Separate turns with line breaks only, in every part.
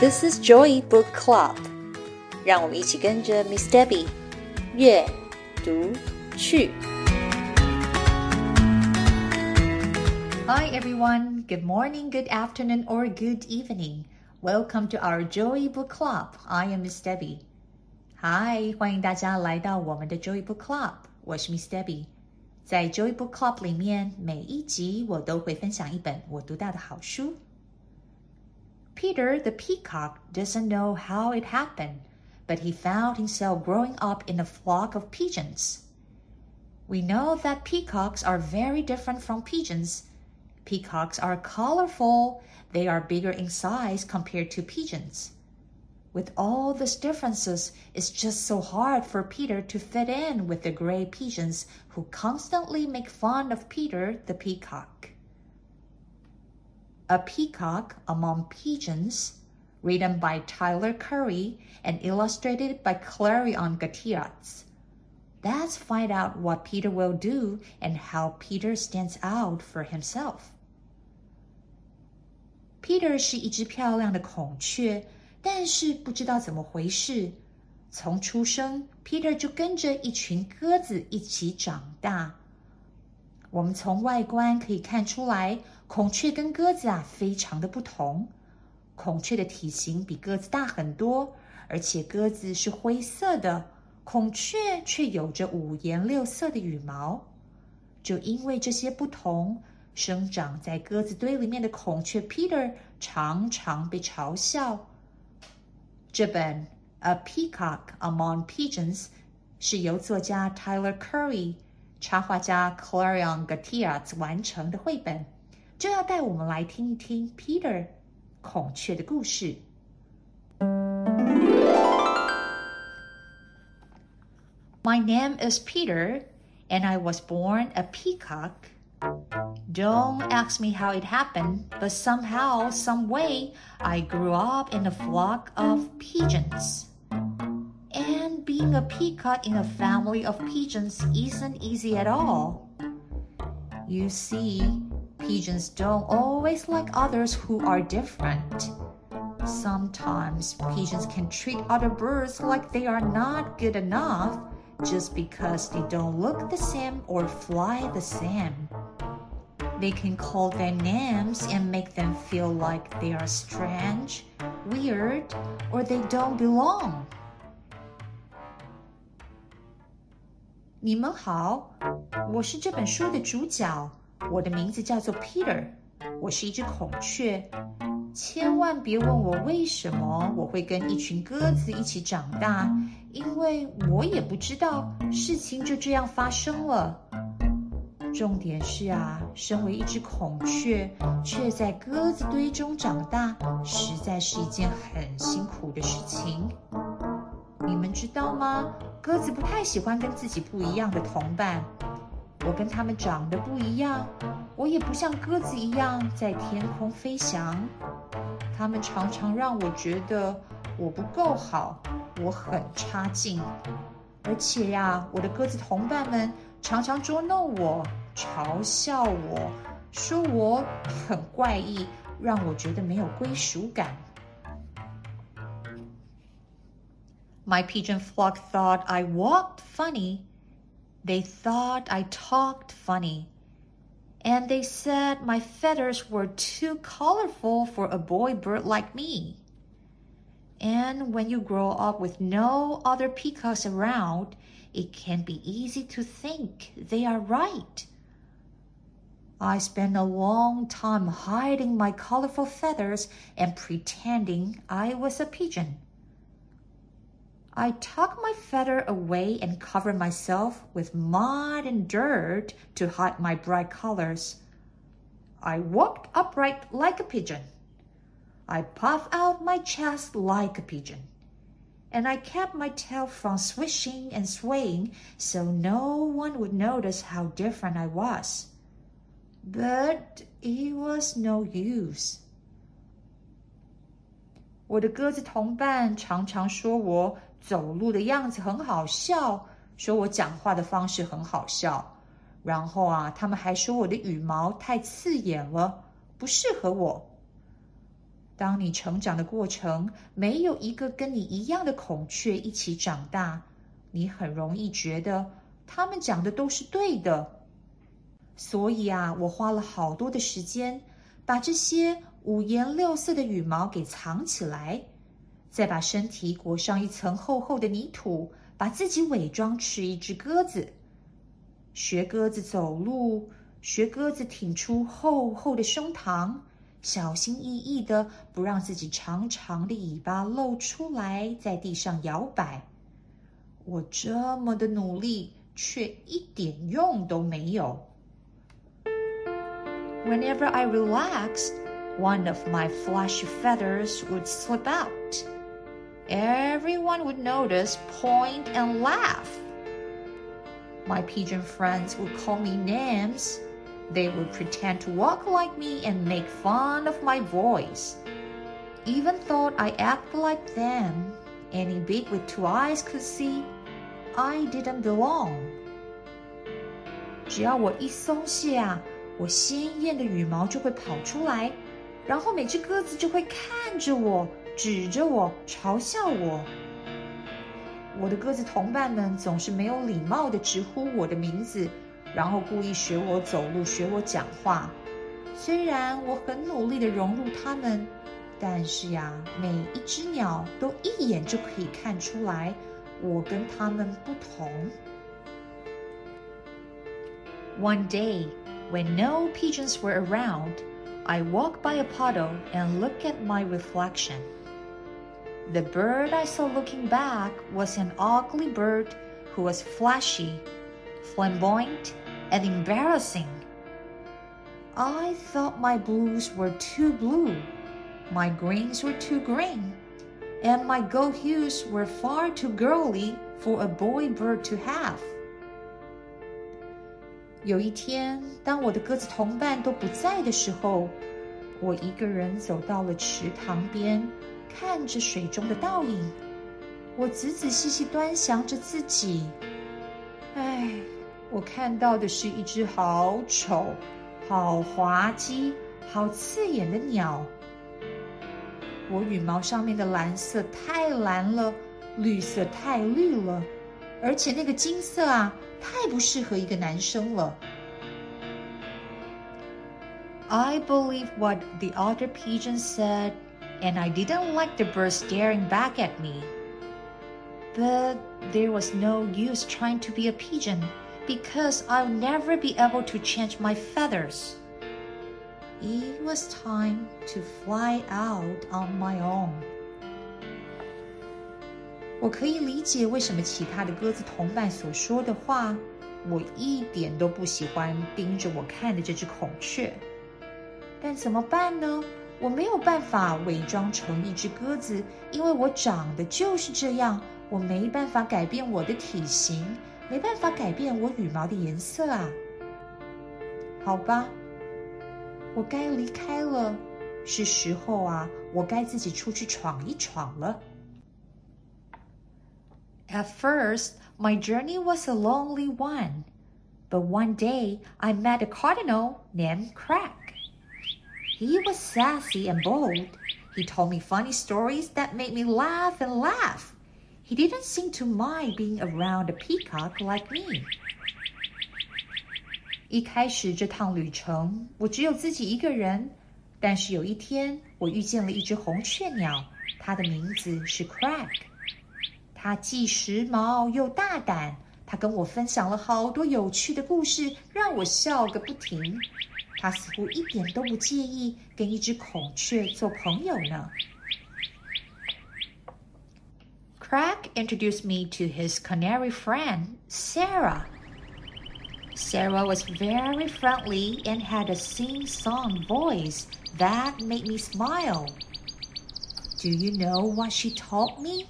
This is Joy Book Club，让我们一起跟着 Miss Debbie 阅读去。Hi everyone, good morning, good afternoon, or good evening. Welcome to our Joy Book Club. I am Miss Debbie. Hi，欢迎大家来到我们的 Joy Book Club。我是 Miss Debbie。在 Joy Book Club 里面，每一集我都会分享一本我读到的好书。 Peter the peacock doesn't know how it happened, but he found himself growing up in a flock of pigeons. We know that peacocks are very different from pigeons. Peacocks are colorful, they are bigger in size compared to pigeons. With all these differences, it's just so hard for Peter to fit in with the gray pigeons who constantly make fun of Peter the peacock. A Peacock Among Pigeons, written by Tyler Curry and illustrated by Clarione Gutierrez. Let's find out what Peter will do and how Peter stands out for himself. Peter 是一只漂亮的孔雀，但是不知道怎么回事，从出生，Peter 就跟着一群鸽子一起长大。我们从外观可以看出来，孔雀跟鸽子啊非常的不同。孔雀的体型比鸽子大很多，而且鸽子是灰色的，孔雀却有着五颜六色的羽毛。就因为这些不同，生长在鸽子堆里面的孔雀 Peter 常常被嘲笑。这本《A Peacock Among Pigeons》是由作家 Tyler Curry。插画家 Clarion Gattiat 完成的绘本，就要带我们来听一听 Peter 孔雀的故事。My name is Peter, and I was born a peacock. Don't ask me how it happened, but somehow, some way, I grew up in a flock of pigeons being a peacock in a family of pigeons isn't easy at all. You see, pigeons don't always like others who are different. Sometimes pigeons can treat other birds like they are not good enough just because they don't look the same or fly the same. They can call their names and make them feel like they are strange, weird, or they don't belong. 你们好，我是这本书的主角。 我的名字叫做 Peter，我是一只孔雀。千万别问我为什么我会跟一群鸽子一起长大，因为我也不知道，事情就这样发生了。重点是啊，身为一只孔雀，却在鸽子堆中长大，实在是一件很辛苦的事情。你们知道吗？鸽子不太喜欢跟自己不一样的同伴。我跟它们长得不一样，我也不像鸽子一样在天空飞翔。它们常常让我觉得我不够好，我很差劲。而且呀，我的鸽子同伴们常常捉弄我，嘲笑我，说我很怪异，让我觉得没有归属感。My pigeon flock thought I walked funny. They thought I talked funny. And they said my feathers were too colorful for a boy bird like me. And when you grow up with no other peacocks around, it can be easy to think they are right. I spent a long time hiding my colorful feathers and pretending I was a pigeon. I tuck my feather away and cover myself with mud and dirt to hide my bright colors. I walked upright like a pigeon. I puffed out my chest like a pigeon. And I kept my tail from swishing and swaying so no one would notice how different I was. But it was no use. 我的鸽子同伴常常说我走路的样子很好笑，说我讲话的方式很好笑，然后啊，他们还说我的羽毛太刺眼了，不适合我。当你成长的过程没有一个跟你一样的孔雀一起长大，你很容易觉得他们讲的都是对的。所以啊，我花了好多的时间，把这些五颜六色的羽毛给藏起来，再把身体裹上一层厚厚的泥土，把自己伪装成一只鸽子，学鸽子走路，学鸽子挺出厚厚的胸膛。小心翼翼的，不让自己长长的尾巴露出来，在地上摇摆。我这么的努力，却一点用都没有。Whenever I relaxed, one of my flashy feathers would slip out. Everyone would notice, point, and laugh. My pigeon friends would call me names. They would pretend to walk like me and make fun of my voice. Even thought I acted like them. Any beak with two eyes could see I didn't belong. 只要我一松懈啊，我鲜艳的羽毛就会跑出来， 然后每只鸽子就会看着我，指着我，嘲笑我。我的鸽子同伴们总是没有礼貌的直呼我的名字。然后故意学我走路，学我讲话。虽然我很努力的融入他们，但是呀，每一只鸟都一眼就可以看出来，我跟他们不同。One day, when no pigeons were around, I walked by a puddle and looked at my reflection. The bird I saw looking back was an ugly bird who was flashy, flamboyant, and embarrassing. I thought my blues were too blue, my greens were too green, and my gold hues were far too girly for a boy bird to have. 有一天，当我的鸽子同伴都不在的时候，我一个人走到了池塘边，看着水中的倒影。我仔仔细细端详着自己，唉。我看到的是一只好丑、好滑稽、好刺眼的鸟。我羽毛上面的蓝色太蓝了，绿色太绿了，而且那个金色啊，太不适合一个男生了。I believe what the other pigeon said, and I didn't like the bird staring back at me. But there was no use trying to be a pigeon because I'll never be able to change my feathers. It was time to fly out on my own. 我可以理解为什么其他的鸽子同伴所说的话。我一点都不喜欢盯着我看的这只孔雀，但怎么办呢？我没有办法伪装成一只鸽子，因为我长得就是这样。我没办法改变我的体型。没办法改变我羽毛的颜色啊！好吧，我该离开了，是时候啊，我该自己出去闯一闯了。At first, my journey was a lonely one, but one day I met a cardinal named Craig. He was sassy and bold. He told me funny stories that made me laugh and laugh. He didn't seem to mind being around a peacock like me. 一开始这趟旅程，我只有自己一个人。但是有一天，我遇见了一只红雀鸟，它的名字是 Craig。它既时髦又大胆，它跟我分享了好多有趣的故事，让我笑个不停。它似乎一点都不介意跟一只孔雀做朋友呢。Crack introduced me to his canary friend, Sarah. Sarah was very friendly and had a sing song voice that made me smile. Do you know what she told me?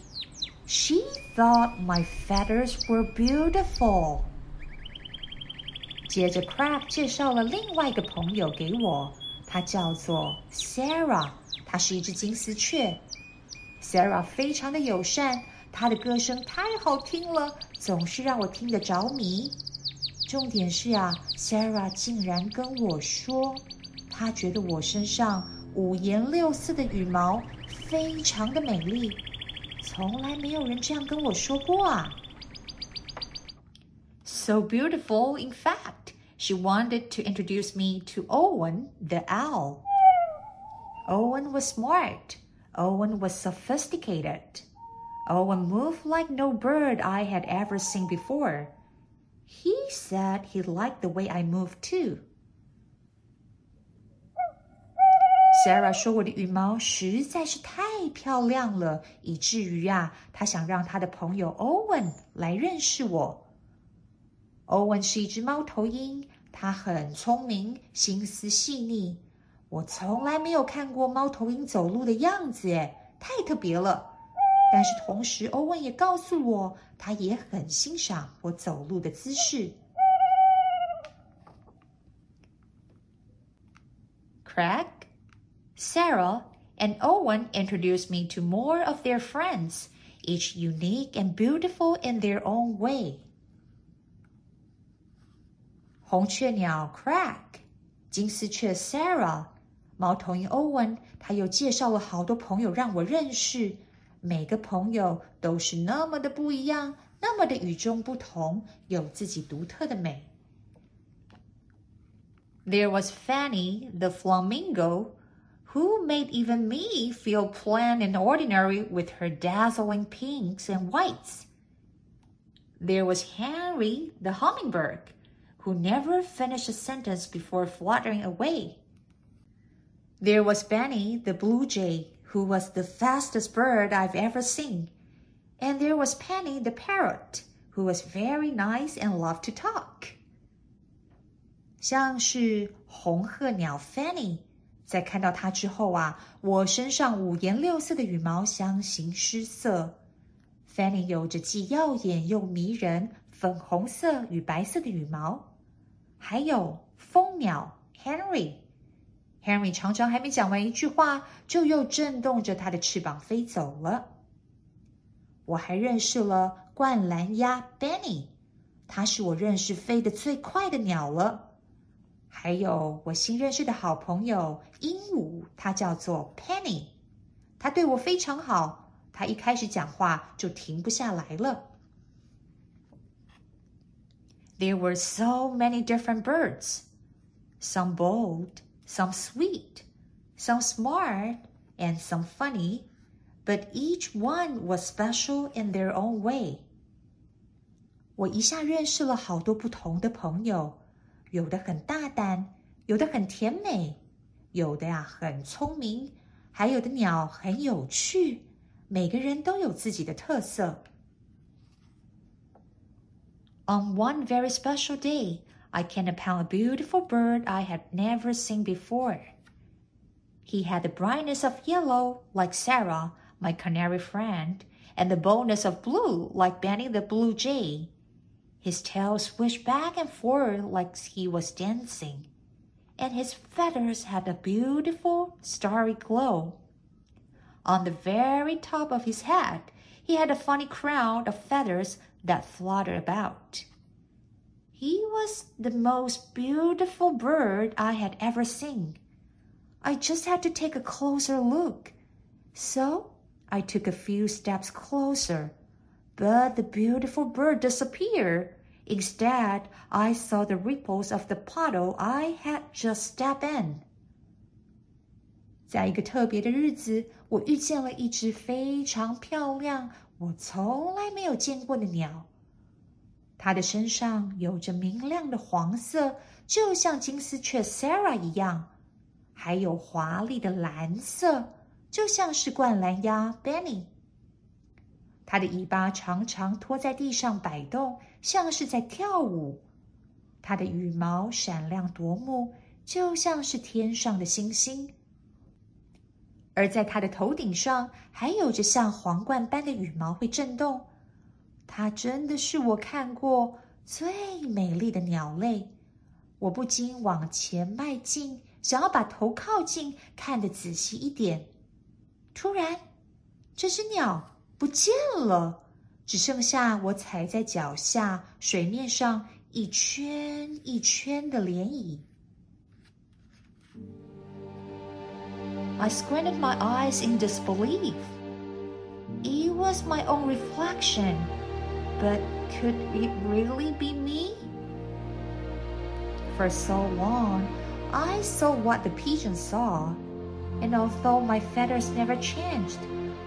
She thought my feathers were beautiful. 接着，Crack 介绍了另外一个朋友给我，他叫做 Sarah，他是一只金丝雀。Sarah 非常的友善，她的歌声太好听了，总是让我听得着迷。重点是啊，Sarah 竟然跟我说，她觉得我身上五颜六色的羽毛，非常的美丽，从来没有人这样跟我说过啊。So beautiful, in fact, she wanted to introduce me to Owen the owl. Owen was smart. Owen was sophisticated. Owen moved like no bird I had ever seen before. He said he liked the way I moved too. Sarah 说我的羽毛实在是太漂亮了，以至于啊，她想让她的朋友 Owen 来认识我。Owen 是一只猫头鹰，它很聪明，心思细腻。我从来没有看过猫头鹰走路的样子，哎，太特别了。但是同时，欧文也告诉我，他也很欣赏我走路的姿势。Craig, Sarah and Owen introduced me to more of their friends, each unique and beautiful in their own way. Hong Niao Craig, 金丝雀 Sarah，猫头鹰 Owen，他又介绍了好多朋友让我认识，每个朋友都是那么的不一样，那么的与众不同，有自己独特的美。There was Fanny the flamingo who made even me feel plain and ordinary with her dazzling pinks and whites. There was Henry the hummingbird, who never finished a sentence before fluttering away. There was Benny the blue jay, who was the fastest bird I've ever seen. And there was Penny the parrot, who was very nice and loved to talk. 像是红鹤鸟 Fanny， 在看到它之后啊，我身上五颜六色的羽毛相形失色。Fanny 有着既耀眼又迷人粉红色与白色的羽毛，还有蜂鸟 Henry。Henry 常常还没讲完一句话，就又震动着它的翅膀飞走了。我还认识了灌篮鸭 Benny，它是我认识飞得最快的鸟了。还有我新认识的好朋友鹦鹉，它叫做 Penny，它对我非常好。它一开始讲话就停不下来了。There were so many different birds, some bold. some sweet, some smart, and some funny, but each one was special in their own way. 我一下认识了好多不同的朋友， 有的很大胆，有的很甜美，有的呀很聪明，还有的鸟很有趣。每个人都有自己的特色。On one very special day, I came upon a beautiful bird I had never seen before. He had the brightness of yellow, like Sarah, my canary friend, and the boldness of blue, like Benny the blue jay. His tail swished back and forth like he was dancing, and his feathers had a beautiful starry glow. On the very top of his head, he had a funny crown of feathers that fluttered about. He was the most beautiful bird I had ever seen. I just had to take a closer look. So I took a few steps closer, but the beautiful bird disappeared. Instead, I saw the ripples of the puddle I had just stepped in. 在一个特别的日子，我遇见了一只非常漂亮、我从来没有见过的鸟。它的身上有着明亮的黄色，就像金丝雀 Sarah 一样，还有华丽的蓝色，就像是冠蓝鸦 Benny。它的尾巴常常拖在地上摆动，像是在跳舞。它的羽毛闪亮夺目，就像是天上的星星。而在它的头顶上，还有着像皇冠般的羽毛会震动。它真的是我看过最美丽的鸟类，我不禁往前迈进，想要把头靠近，看得仔细一点。突然，这只鸟不见了，只剩下我踩在脚下水面上一圈一圈的涟漪。 I squinted my eyes in disbelief. It was my own reflection, but could it really be me? For so long, I saw what the pigeon saw, and although my feathers never changed,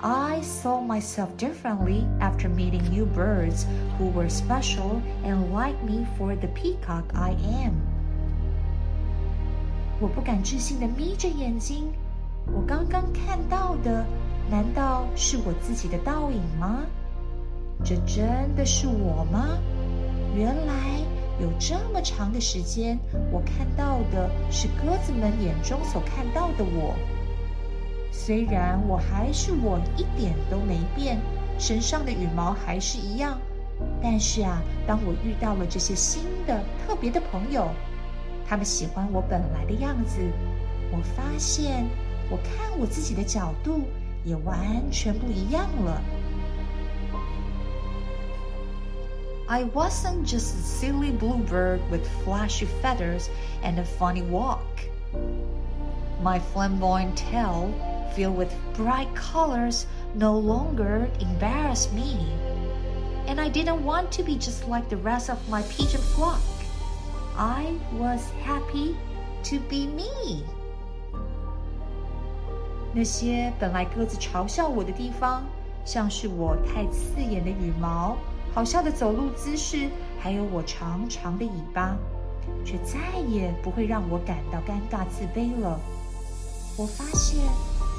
I saw myself differently after meeting new birds who were special and liked me for the peacock I am. 我不敢置信的眯着眼睛，我刚刚看到的，难道是我自己的倒影吗？这真的是我吗？原来有这么长的时间，我看到的是鸽子们眼中所看到的我。 虽然我还是我，一点都没变，身上的羽毛还是一样，但是啊，当我遇到了这些新的、特别的朋友，他们喜欢我本来的样子，我发现，我看我自己的角度也完全不一样了。I wasn't just a silly bluebird with flashy feathers and a funny walk. My flamboyant tail, filled with bright colors, no longer embarrassed me. And I didn't want to be just like the rest of my pigeon flock. I was happy to be me. 那些本来鸽子嘲笑我的地方，像是我太刺眼的羽毛。好笑的走路姿势，还有我长长的尾巴，却再也不会让我感到尴尬自卑了。我发现，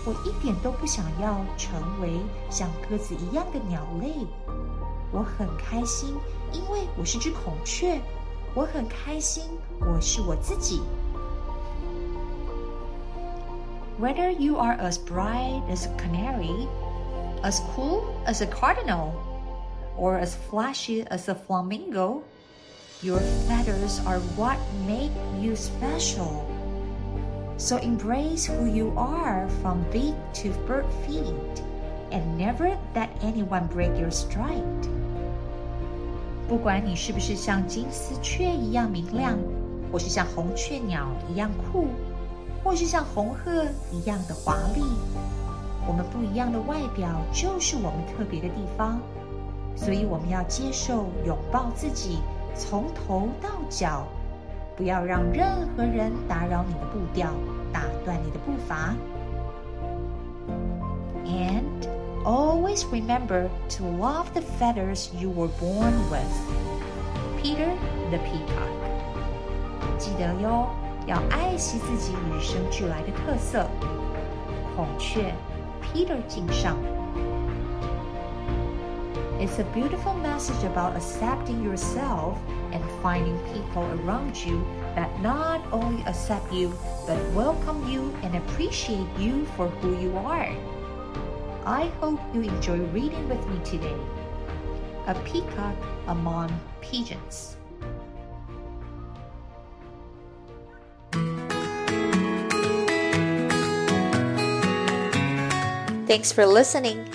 我一点都不想要成为像鸽子一样的鸟类。我很开心，因为我是只孔雀。我很开心，我是我自己。Whether you are as bright as a canary, as cool as a cardinal. or as flashy as a flamingo, your feathers are what make you special. So embrace who you are from beak to bird feet and never let anyone break your stride. 不管你是不是像金丝雀一样明亮，或是像红雀鸟一样酷，或是像红鹤一样的华丽，我们不一样的外表就是我们特别的地方。所以我们要接受、拥抱自己，从头到脚， 不要让任何人打扰你的步调，打断你的步伐。And always remember to love the feathers you were born with. Peter the Peacock。记得哟，要爱惜自己与生俱来的特色。孔雀，Peter 敬上。 It's a beautiful message about accepting yourself and finding people around you that not only accept you, but welcome you and appreciate you for who you are. I hope you enjoy reading with me today. A Peacock Among Pigeons. Thanks for listening.